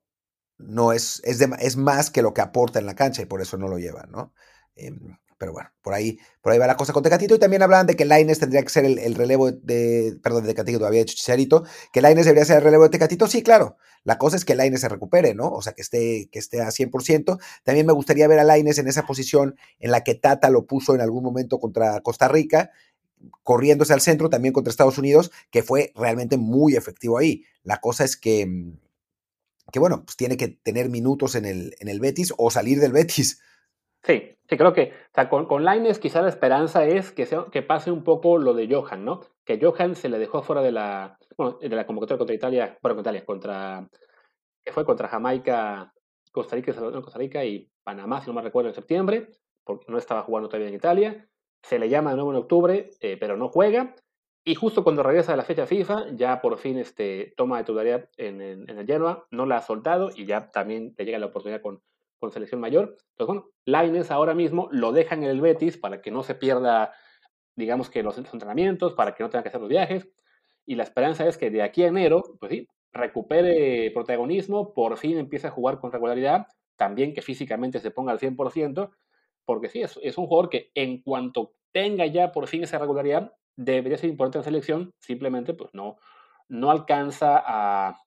no es, es, es, más que lo que aporta en la cancha y por eso no lo llevan, ¿no? Em, pero bueno, por ahí, por ahí va la cosa con Tecatito. Y también hablaban de que Laines tendría que ser el, relevo de. Perdón, de Tecatito, todavía hecho Chicharito. Que Laines debería ser el relevo de Tecatito. Sí, claro. La cosa es que Laines se recupere, ¿no? O sea, que esté, que esté a 100%. También me gustaría ver a Laines en esa posición en la que Tata lo puso en algún momento contra Costa Rica, corriéndose al centro también contra Estados Unidos, que fue realmente muy efectivo ahí. La cosa es que, que bueno, pues tiene que tener minutos en el, en el Betis o salir del Betis. Sí, sí, creo que con, con Laines quizá la esperanza es que, sea, que pase un poco lo de Johan, ¿no? Que Johan se le dejó fuera de la, bueno, de la convocatoria contra Italia, bueno, contra Italia, contra, que fue contra Jamaica, Costa Rica, Costa Rica y Panamá, si no me recuerdo, en septiembre, porque no estaba jugando todavía en Italia. Se le llama de nuevo en octubre, eh, pero no juega. Y justo cuando regresa a la fecha FIFA, ya por fin este, toma de titularidad en, en, en el Genoa, no la ha soltado y ya también le llega la oportunidad con, con selección mayor. Entonces, bueno, Laines ahora mismo lo dejan en el Betis para que no se pierda, digamos que los entrenamientos, para que no tenga que hacer los viajes. Y la esperanza es que de aquí a enero, pues sí, recupere protagonismo, por fin empiece a jugar con regularidad, también que físicamente se ponga al 100%, porque sí, es, es un jugador que en cuanto tenga ya por fin esa regularidad, debería ser importante en selección, simplemente pues no, no alcanza a,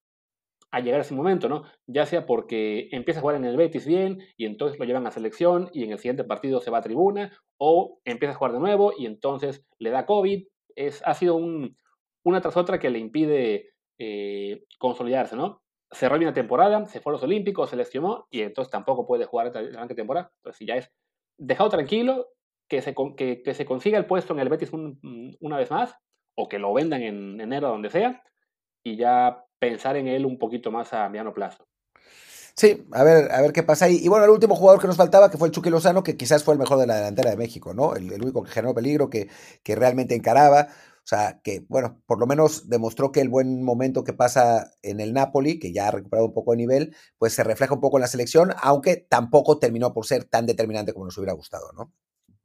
a llegar a ese momento, ¿no? Ya sea porque empieza a jugar en el Betis bien y entonces lo llevan a selección y en el siguiente partido se va a tribuna, o empieza a jugar de nuevo y entonces le da COVID. Es, ha sido un, una tras otra que le impide eh, consolidarse, ¿no? Cerró bien la temporada, se fue a los Olímpicos, se lesionó y entonces tampoco puede jugar la temporada. Entonces, ya es dejado tranquilo, que se, que, se consiga el puesto en el Betis una vez más, o que lo vendan en enero donde sea, y ya pensar en él un poquito más a mediano plazo. Sí, a ver, a ver qué pasa ahí. Y bueno, el último jugador que nos faltaba, que fue el Chucky Lozano, que quizás fue el mejor de la delantera de México, ¿no? El, único que generó peligro, que, que realmente encaraba. O sea, que, bueno, por lo menos demostró que el buen momento que pasa en el Napoli, que ya ha recuperado un poco de nivel, pues se refleja un poco en la selección, aunque tampoco terminó por ser tan determinante como nos hubiera gustado, ¿no?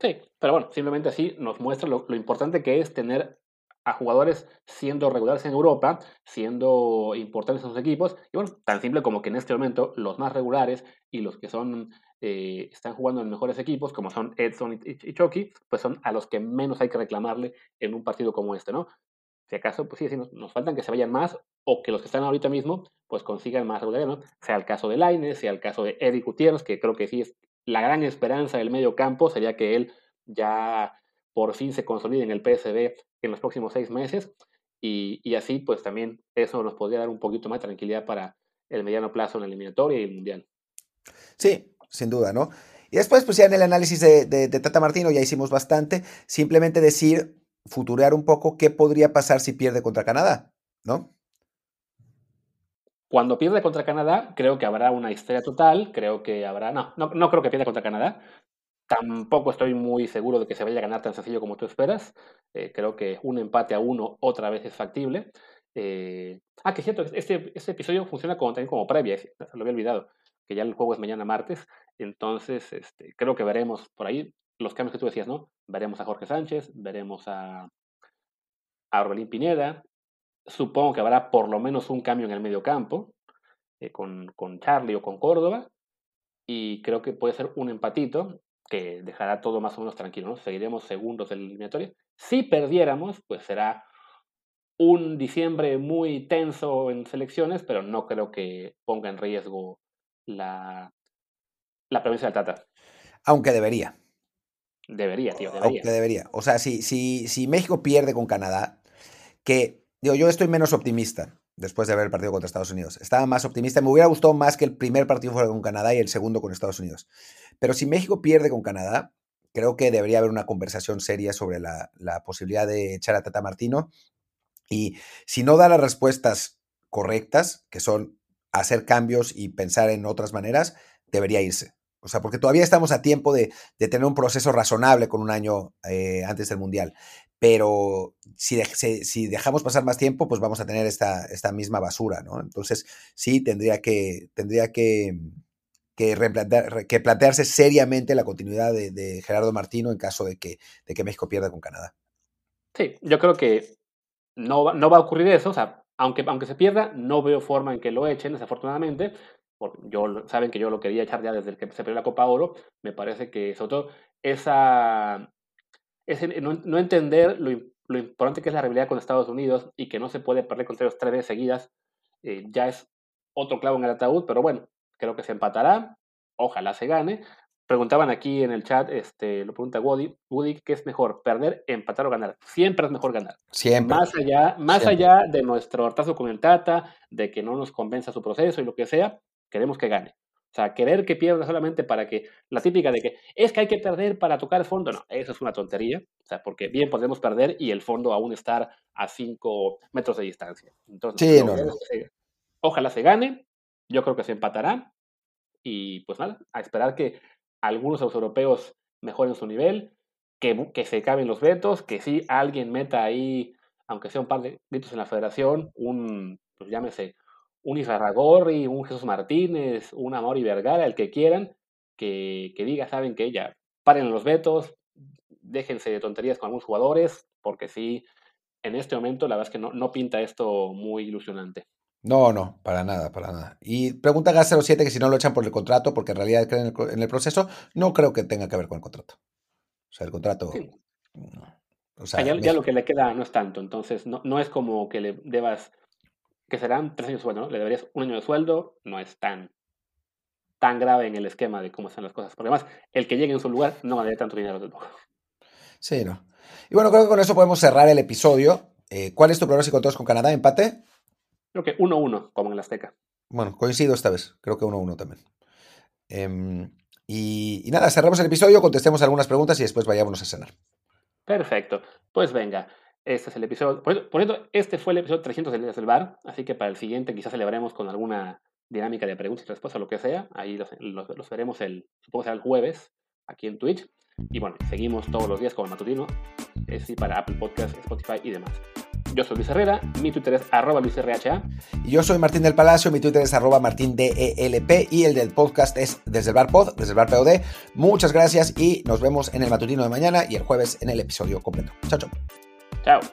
Sí, pero bueno, simplemente así nos muestra lo, importante que es tener a jugadores siendo regulares en Europa, siendo importantes en sus equipos. Y bueno, tan simple como que en este momento los más regulares y los que son eh, están jugando en mejores equipos, como son Edson y, Chucky, pues son a los que menos hay que reclamarle en un partido como este, ¿no? Si acaso, pues sí, nos, nos, faltan que se vayan más o que los que están ahorita mismo, pues consigan más regularidad, ¿no? Sea el caso de Laines, sea el caso de Eric Gutiérrez, que creo que sí es la gran esperanza del medio campo, sería que él ya por fin se consolide en el PSB en los próximos seis meses y, y, así pues también eso nos podría dar un poquito más de tranquilidad para el mediano plazo en la eliminatoria y el mundial. Sí, sin duda, ¿no? Y después pues ya en el análisis de, de, Tata Martino ya hicimos bastante, simplemente decir, futurear un poco qué podría pasar si pierde contra Canadá, ¿no? Cuando pierde contra Canadá, creo que habrá una historia total, creo que habrá, no, no, no creo que pierda contra Canadá, Tampoco estoy muy seguro de que se vaya a ganar tan sencillo como tú esperas. Eh, creo que un empate a uno otra vez es factible. Eh... Ah, que es cierto, este, este episodio funciona como, también como previa, lo había olvidado, que ya el juego es mañana martes. Entonces, este, creo que veremos por ahí los cambios que tú decías, ¿no? Veremos a Jorge Sánchez, veremos a, a Orbelín Pineda. Supongo que habrá por lo menos un cambio en el medio campo, eh, con, con Charlie o con Córdoba. Y creo que puede ser un empatito que dejará todo más o menos tranquilo, ¿no? Seguiremos segundos del eliminatorio. Si perdiéramos, pues será un diciembre muy tenso en selecciones, pero no creo que ponga en riesgo la, la provincia del Tata. Aunque debería. Debería, tío, debería. Aunque debería. O sea, si, si, si México pierde con Canadá, que digo, yo estoy menos optimista después de ver el partido contra Estados Unidos. Estaba más optimista. Me hubiera gustado más que el primer partido fuera con Canadá y el segundo con Estados Unidos. Pero si México pierde con Canadá, creo que debería haber una conversación seria sobre la, la posibilidad de echar a Tata Martino. Y si no da las respuestas correctas, que son hacer cambios y pensar en otras maneras, debería irse. O sea, porque todavía estamos a tiempo de, de tener un proceso razonable con un año eh, antes del Mundial. Pero si, de, dejamos pasar más tiempo, pues vamos a tener esta, esta misma basura, ¿no? Entonces, sí, tendría que, tendría que, que, que plantearse seriamente la continuidad de, Gerardo Martino en caso de que, de que México pierda con Canadá. Sí, yo creo que no, no va a ocurrir eso, o sea, aunque, aunque se pierda, no veo forma en que lo echen, desafortunadamente. Yo, saben que yo lo quería echar ya desde que se perdió la Copa Oro. Me parece que, sobre todo, esa, ese, no, entender lo, lo, importante que es la rivalidad con Estados Unidos y que no se puede perder contra ellos tres veces seguidas, eh, ya es otro clavo en el ataúd, pero bueno, creo que se empatará. Ojalá se gane. Preguntaban aquí en el chat, este, lo pregunta Woody, Woody, ¿qué es mejor, perder, empatar o ganar? Siempre es mejor ganar. Siempre. Más allá, más allá de nuestro hartazo con el Tata, de que no nos convenza su proceso y lo que sea, queremos que gane. O sea, querer que pierda solamente para que, la típica de que es que hay que perder para tocar el fondo, no, eso es una tontería. O sea, porque bien podemos perder y el fondo aún estar a 5 metros de distancia. Entonces, ojalá se gane, yo creo que se empatará y pues nada, a esperar que algunos de los europeos mejoren su nivel, que, que se caben los vetos, que si alguien meta ahí, aunque sea un par de gritos en la federación, un, pues llámese, un Izarragorri, un Jesús Martínez, un Amori Vergara, el que quieran, que, que diga, saben que ya paren los vetos, déjense de tonterías con algunos jugadores, porque sí, en este momento la verdad es que no, no pinta esto muy ilusionante. No, no, para nada, para nada. Y pregunta Gas07 que si no lo echan por el contrato, porque en realidad creen en el, proceso, no creo que tenga que ver con el contrato. O sea, el contrato... O sea, ya, lo que le queda no es tanto, entonces no, no es como que le debas, que serán tres años de sueldo, ¿no? Le deberías un año de sueldo, no es tan, tan grave en el esquema de cómo están las cosas. Porque además, el que llegue en su lugar no va a dar tanto dinero del Sí, no. Y bueno, creo que con eso podemos cerrar el episodio. Eh, ¿Cuál es tu pronóstico todos con Canadá? ¿Empate? Creo que 1-1, como en el Azteca. Bueno, coincido esta vez. Creo que 1-1 también. Em, y, nada, cerramos el episodio, contestemos algunas preguntas y después vayámonos a cenar. Perfecto. Pues venga, este es el episodio. Por, cierto, este fue el episodio 300 de Líderes del Bar, así que para el siguiente quizás celebraremos con alguna dinámica de preguntas y respuestas lo que sea. Ahí los, veremos el, supongo será el jueves, aquí en Twitch. Y bueno, seguimos todos los días con el matutino, es decir, para Apple Podcast, Spotify y demás. Yo soy Luis Herrera, mi Twitter es arroba LuisRHA. Y yo soy Martín del Palacio, mi Twitter es arroba martindelp y el del podcast es desde el bar pod, desde el bar POD. Muchas gracias y nos vemos en el matutino de mañana y el jueves en el episodio completo. Chao, chao. out.